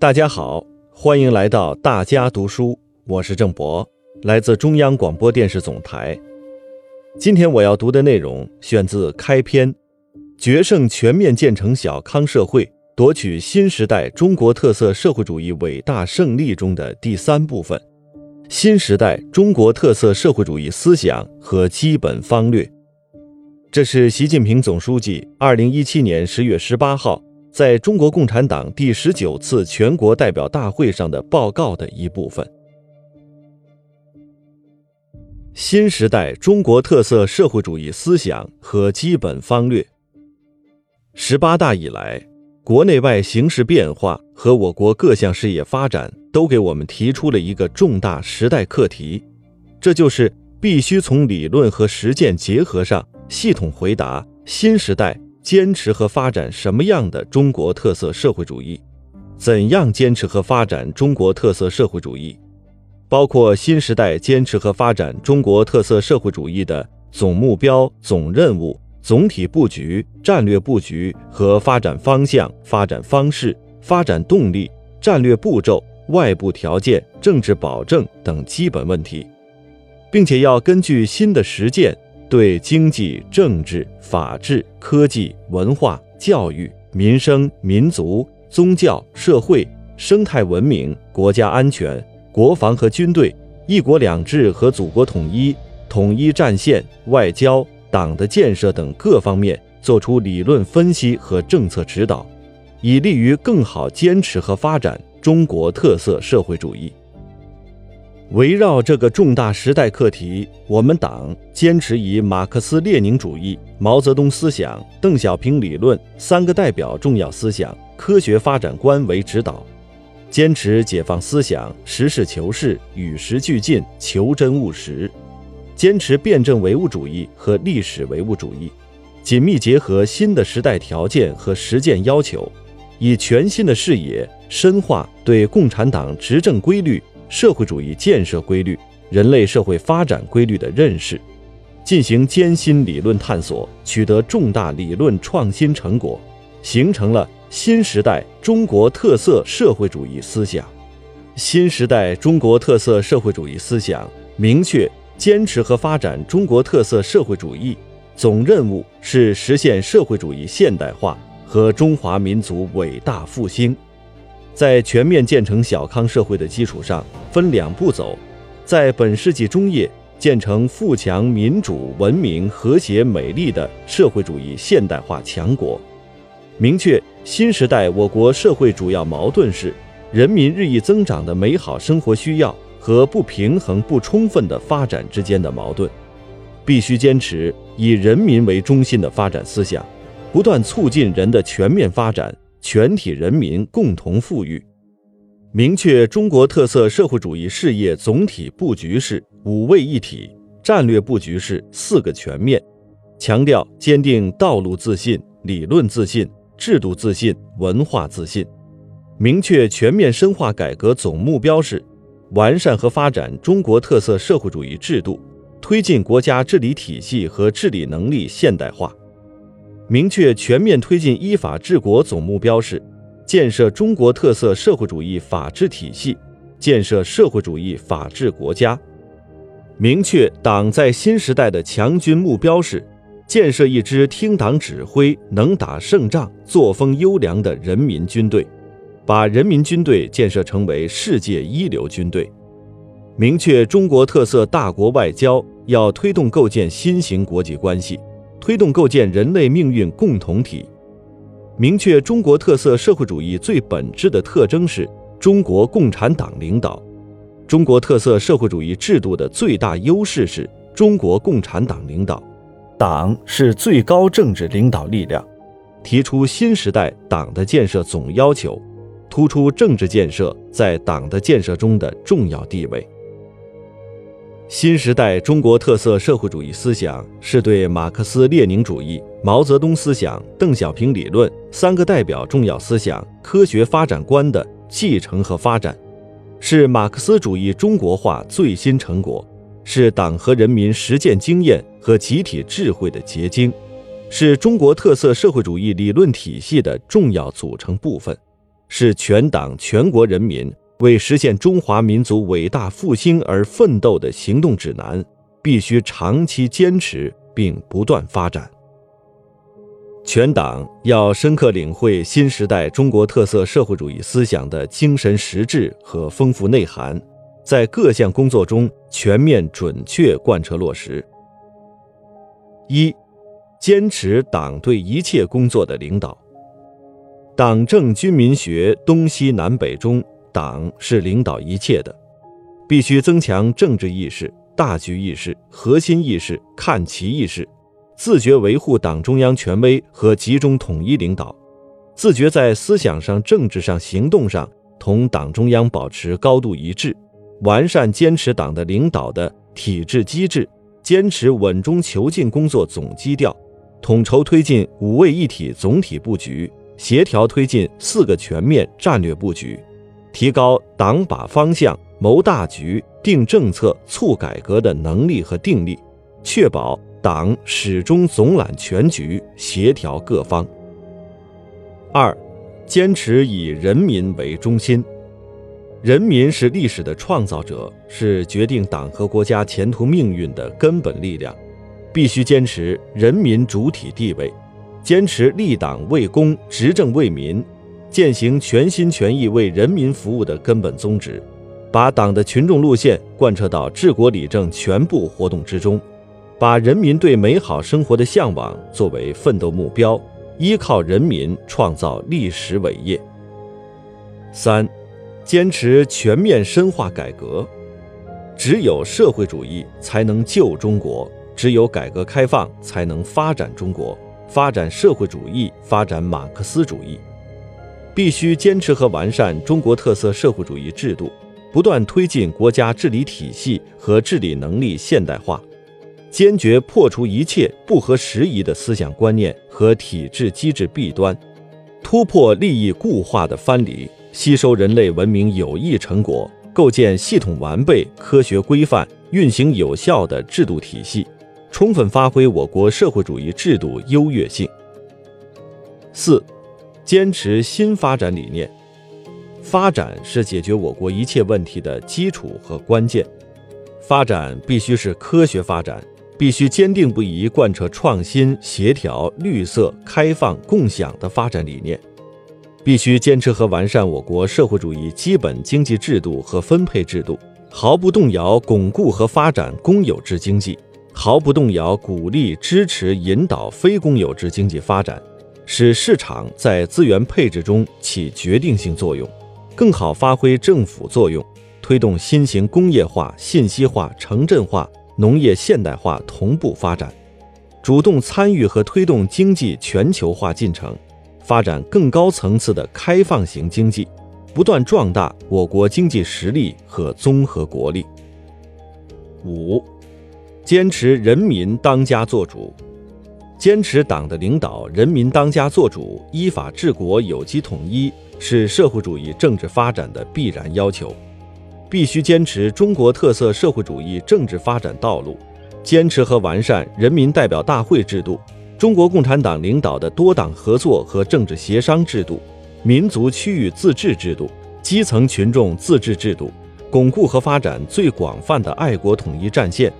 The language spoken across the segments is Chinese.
大家好，欢迎来到大家读书，我是郑博，来自中央广播电视总台。今天我要读的内容选自开篇，《决胜全面建成小康社会，夺取新时代中国特色社会主义伟大胜利》中的第三部分：新时代中国特色社会主义思想和基本方略。这是习近平总书记二零一七年十月十八号。在中国共产党第十九次全国代表大会上的报告的一部分。新时代中国特色社会主义思想和基本方略。十八大以来，国内外形势变化和我国各项事业发展，都给我们提出了一个重大时代课题，这就是必须从理论和实践结合上，系统回答新时代。坚持和发展什么样的中国特色社会主义？怎样坚持和发展中国特色社会主义？包括新时代坚持和发展中国特色社会主义的总目标、总任务、总体布局、战略布局和发展方向、发展方式、发展动力、战略步骤、外部条件、政治保证等基本问题，并且要根据新的实践。对经济、政治、法治、科技、文化、教育、民生、民族、宗教、社会、生态文明、国家安全、国防和军队、一国两制和祖国统一、统一战线、外交、党的建设等各方面作出理论分析和政策指导，以利于更好坚持和发展中国特色社会主义。围绕这个重大时代课题，我们党坚持以马克思列宁主义、毛泽东思想、邓小平理论三个代表重要思想、科学发展观为指导，坚持解放思想、实事求是、与时俱进、求真务实，坚持辩证唯物主义和历史唯物主义，紧密结合新的时代条件和实践要求，以全新的视野深化对共产党执政规律。社会主义建设规律、人类社会发展规律的认识，进行艰辛理论探索，取得重大理论创新成果，形成了新时代中国特色社会主义思想。新时代中国特色社会主义思想明确坚持和发展中国特色社会主义，总任务是实现社会主义现代化和中华民族伟大复兴。在全面建成小康社会的基础上，分两步走，在本世纪中叶建成富强、民主、文明、和谐、美丽的社会主义现代化强国。明确新时代我国社会主要矛盾是人民日益增长的美好生活需要和不平衡不充分的发展之间的矛盾，必须坚持以人民为中心的发展思想，不断促进人的全面发展。全体人民共同富裕，明确中国特色社会主义事业总体布局是五位一体，战略布局是四个全面，强调坚定道路自信、理论自信、制度自信、文化自信。明确全面深化改革总目标是完善和发展中国特色社会主义制度，推进国家治理体系和治理能力现代化。明确全面推进依法治国总目标是建设中国特色社会主义法治体系，建设社会主义法治国家。明确党在新时代的强军目标是建设一支听党指挥、能打胜仗、作风优良的人民军队，把人民军队建设成为世界一流军队。明确中国特色大国外交要推动构建新型国际关系。推动构建人类命运共同体，明确中国特色社会主义最本质的特征是中国共产党领导。中国特色社会主义制度的最大优势是中国共产党领导，党是最高政治领导力量。提出新时代党的建设总要求，突出政治建设在党的建设中的重要地位。新时代中国特色社会主义思想是对马克思列宁主义、毛泽东思想、邓小平理论三个代表重要思想科学发展观的继承和发展，是马克思主义中国化最新成果，是党和人民实践经验和集体智慧的结晶，是中国特色社会主义理论体系的重要组成部分，是全党全国人民为实现中华民族伟大复兴而奋斗的行动指南，必须长期坚持并不断发展。全党要深刻领会新时代中国特色社会主义思想的精神实质和丰富内涵，在各项工作中全面准确贯彻落实。一、坚持党对一切工作的领导。党政军民学东西南北中，党是领导一切的，必须增强政治意识、大局意识、核心意识、看齐意识。自觉维护党中央权威和集中统一领导，自觉在思想上、政治上、行动上同党中央保持高度一致，完善坚持党的领导的体制机制，坚持稳中求进工作总基调，统筹推进五位一体总体布局，协调推进四个全面战略布局，提高党把方向、谋大局、定政策、促改革的能力和定力，确保。党始终总揽全局，协调各方。二，坚持以人民为中心。人民是历史的创造者，是决定党和国家前途命运的根本力量，必须坚持人民主体地位，坚持立党为公、执政为民，践行全心全意为人民服务的根本宗旨，把党的群众路线贯彻到治国理政全部活动之中。把人民对美好生活的向往作为奋斗目标，依靠人民创造历史伟业。三，坚持全面深化改革。只有社会主义才能救中国，只有改革开放才能发展中国，发展社会主义，发展马克思主义。必须坚持和完善中国特色社会主义制度，不断推进国家治理体系和治理能力现代化。坚决破除一切不合时宜的思想观念和体制机制弊端，突破利益固化的藩篱，吸收人类文明有益成果，构建系统完备、科学规范、运行有效的制度体系，充分发挥我国社会主义制度优越性。四，坚持新发展理念。发展是解决我国一切问题的基础和关键，发展必须是科学发展。必须坚定不移贯彻创新、协调、绿色、开放、共享的发展理念，必须坚持和完善我国社会主义基本经济制度和分配制度，毫不动摇巩固和发展公有制经济，毫不动摇鼓励、支持、引导非公有制经济发展，使市场在资源配置中起决定性作用，更好发挥政府作用，推动新型工业化、信息化、城镇化。农业现代化同步发展，主动参与和推动经济全球化进程，发展更高层次的开放型经济，不断壮大我国经济实力和综合国力。五，坚持人民当家作主，坚持党的领导，人民当家作主，依法治国，有机统一，是社会主义政治发展的必然要求。必须坚持中国特色社会主义政治发展道路，坚持和完善人民代表大会制度、中国共产党领导的多党合作和政治协商制度、民族区域自治制度、基层群众自治制度，巩固和发展最广泛的爱国统一战线，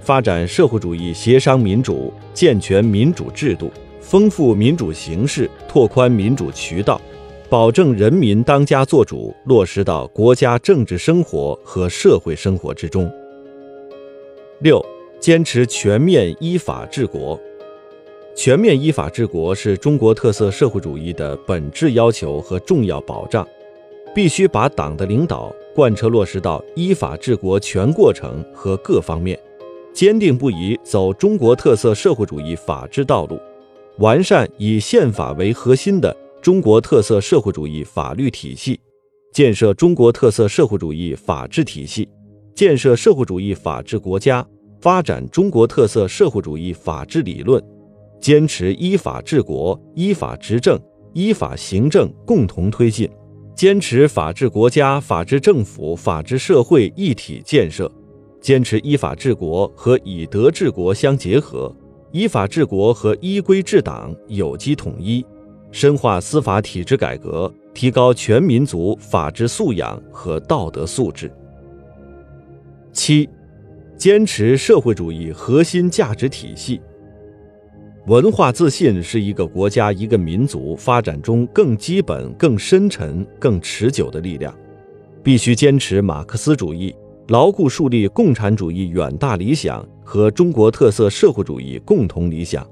发展社会主义协商民主，健全民主制度，丰富民主形式，拓宽民主渠道。保证人民当家作主落实到国家政治生活和社会生活之中。六，坚持全面依法治国。全面依法治国是中国特色社会主义的本质要求和重要保障，必须把党的领导贯彻落实到依法治国全过程和各方面，坚定不移走中国特色社会主义法治道路，完善以宪法为核心的。中国特色社会主义法律体系，建设中国特色社会主义法治体系，建设社会主义法治国家，发展中国特色社会主义法治理论，坚持依法治国、依法执政、依法行政共同推进，坚持法治国家、法治政府、法治社会一体建设，坚持依法治国和以德治国相结合，依法治国和依规治党有机统一。深化司法体制改革，提高全民族法治素养和道德素质。七，坚持社会主义核心价值体系。文化自信是一个国家、一个民族发展中更基本、更深沉、更持久的力量。必须坚持马克思主义，牢固树立共产主义远大理想和中国特色社会主义共同理想，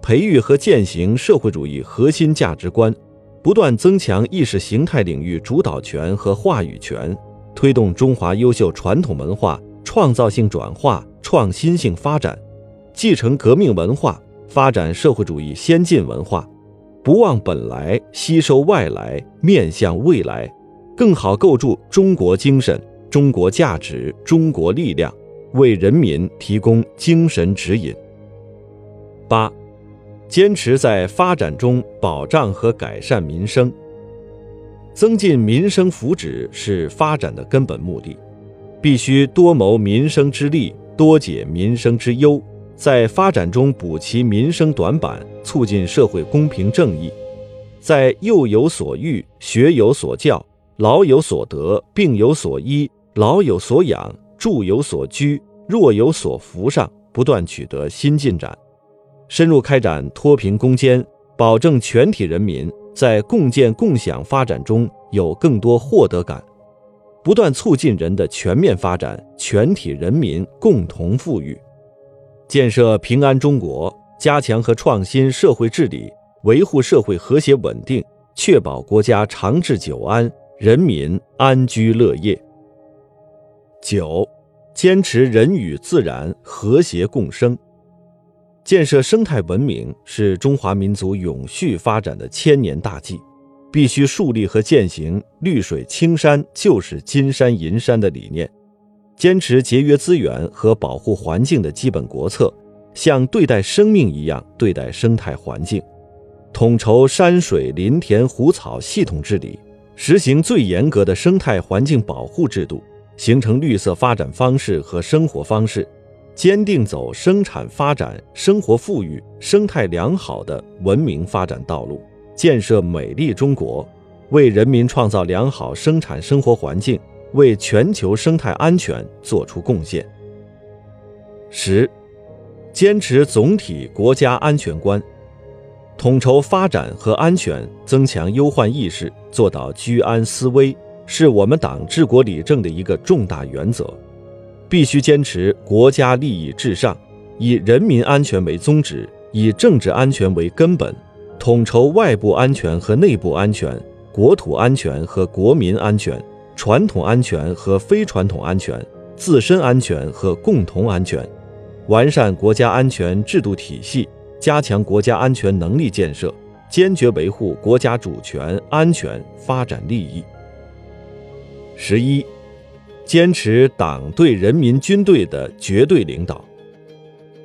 培育和践行社会主义核心价值观，不断增强意识形态领域主导权和话语权，推动中华优秀传统文化创造性转化、创新性发展，继承革命文化。发展社会主义先进文化，不忘本来，吸收外来，面向未来，更好构筑中国精神、中国价值、中国力量，为人民提供精神指引。八，坚持在发展中保障和改善民生，增进民生福祉是发展的根本目的，必须多谋民生之利，多解民生之忧。在发展中补齐民生短板，促进社会公平正义；在幼有所育、学有所教、老有所得、病有所医、老有所养、住有所居、弱有所扶上不断取得新进展，深入开展脱贫攻坚，保证全体人民在共建共享发展中有更多获得感，不断促进人的全面发展，全体人民共同富裕。建设平安中国，加强和创新社会治理，维护社会和谐稳定，确保国家长治久安，人民安居乐业。九，坚持人与自然和谐共生。建设生态文明是中华民族永续发展的千年大计，必须树立和践行“绿水青山就是金山银山”的理念。坚持节约资源和保护环境的基本国策，像对待生命一样对待生态环境，统筹山水林田湖草系统治理，实行最严格的生态环境保护制度，形成绿色发展方式和生活方式，坚定走生产发展、生活富裕、生态良好的文明发展道路，建设美丽中国，为人民创造良好生产生活环境。为全球生态安全作出贡献。十，坚持总体国家安全观，统筹发展和安全，增强忧患意识，做到居安思危，是我们党治国理政的一个重大原则。必须坚持国家利益至上，以人民安全为宗旨，以政治安全为根本，统筹外部安全和内部安全，国土安全和国民安全。传统安全和非传统安全，自身安全和共同安全，完善国家安全制度体系，加强国家安全能力建设，坚决维护国家主权、安全、发展利益。十一，坚持党对人民军队的绝对领导，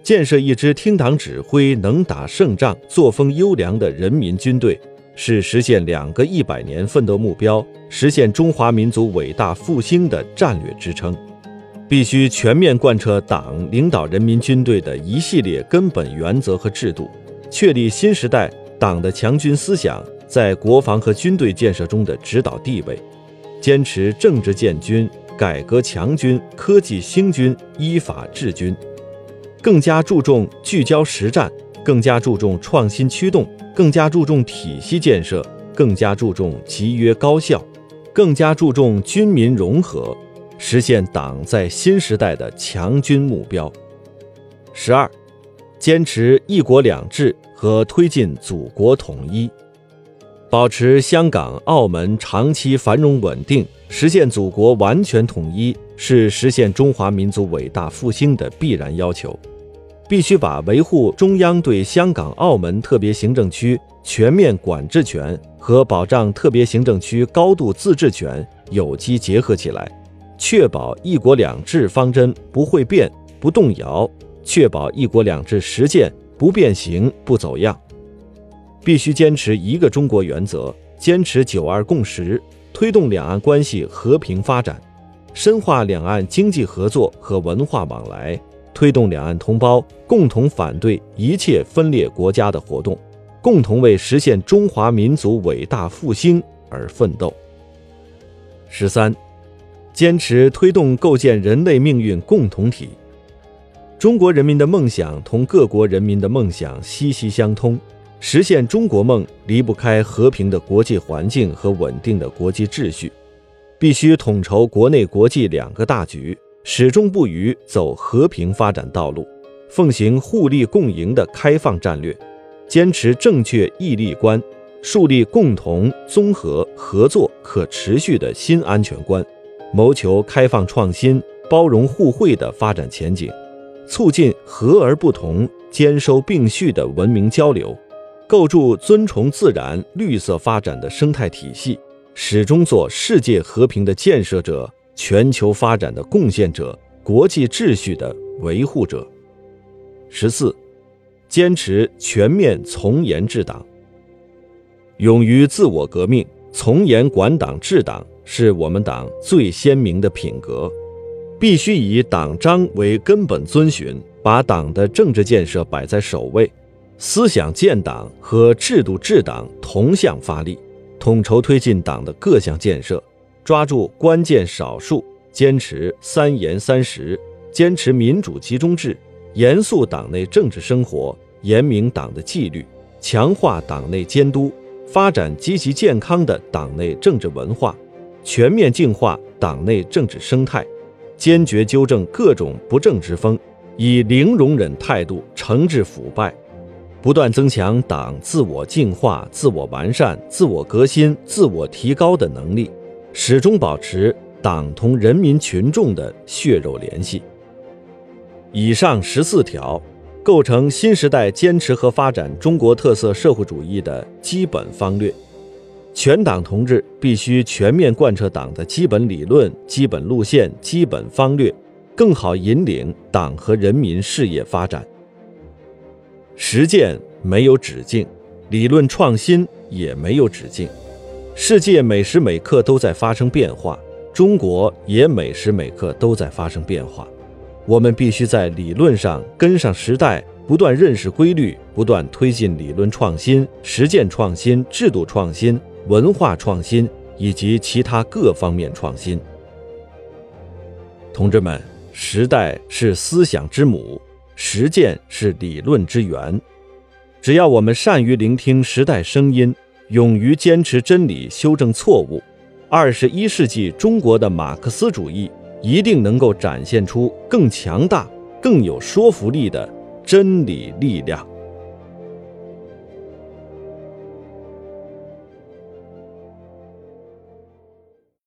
建设一支听党指挥、能打胜仗、作风优良的人民军队。是实现两个一百年奋斗目标、实现中华民族伟大复兴的战略支撑，必须全面贯彻党领导人民军队的一系列根本原则和制度，确立新时代党的强军思想在国防和军队建设中的指导地位，坚持政治建军、改革强军、科技兴军、依法治军，更加注重聚焦实战，更加注重创新驱动。更加注重体系建设，更加注重集约高效，更加注重军民融合，实现党在新时代的强军目标。十二，坚持一国两制和推进祖国统一，保持香港、澳门长期繁荣稳定，实现祖国完全统一，是实现中华民族伟大复兴的必然要求。必须把维护中央对香港、澳门特别行政区全面管制权和保障特别行政区高度自治权有机结合起来，确保“一国两制”方针不会变、不动摇，确保“一国两制”实践不变形、不走样。必须坚持一个中国原则，坚持“九二共识”，推动两岸关系和平发展，深化两岸经济合作和文化往来。推动两岸同胞共同反对一切分裂国家的活动，共同为实现中华民族伟大复兴而奋斗。十三，坚持推动构建人类命运共同体。中国人民的梦想同各国人民的梦想息息相通，实现中国梦离不开和平的国际环境和稳定的国际秩序，必须统筹国内国际两个大局，始终不渝走和平发展道路，奉行互利共赢的开放战略，坚持正确义利观。树立共同、综合、合作、可持续的新安全观，谋求开放创新、包容互惠的发展前景，促进和而不同、兼收并蓄的文明交流，构筑尊崇自然、绿色发展的生态体系，始终做世界和平的建设者、全球发展的贡献者、国际秩序的维护者。十四，坚持全面从严治党。勇于自我革命、从严管党治党，是我们党最鲜明的品格。必须以党章为根本遵循，把党的政治建设摆在首位，思想建党和制度治党同向发力，统筹推进党的各项建设，抓住关键少数，坚持三严三实，坚持民主集中制，严肃党内政治生活，严明党的纪律，强化党内监督。发展积极健康的党内政治文化，全面净化党内政治生态，坚决纠正各种不正之风，以零容忍态度惩治腐败，不断增强党自我净化、自我完善、自我革新、自我提高的能力，始终保持党同人民群众的血肉联系。以上十四条。构成新时代坚持和发展中国特色社会主义的基本方略，全党同志必须全面贯彻党的基本理论、基本路线、基本方略，更好引领党和人民事业发展。实践没有止境，理论创新也没有止境。世界每时每刻都在发生变化，中国也每时每刻都在发生变化。我们必须在理论上跟上时代，不断认识规律，不断推进理论创新、实践创新、制度创新、文化创新以及其他各方面创新。同志们，时代是思想之母，实践是理论之源。只要我们善于聆听时代声音，勇于坚持真理、修正错误，二十一世纪中国的马克思主义。一定能够展现出更强大、更有说服力的真理力量。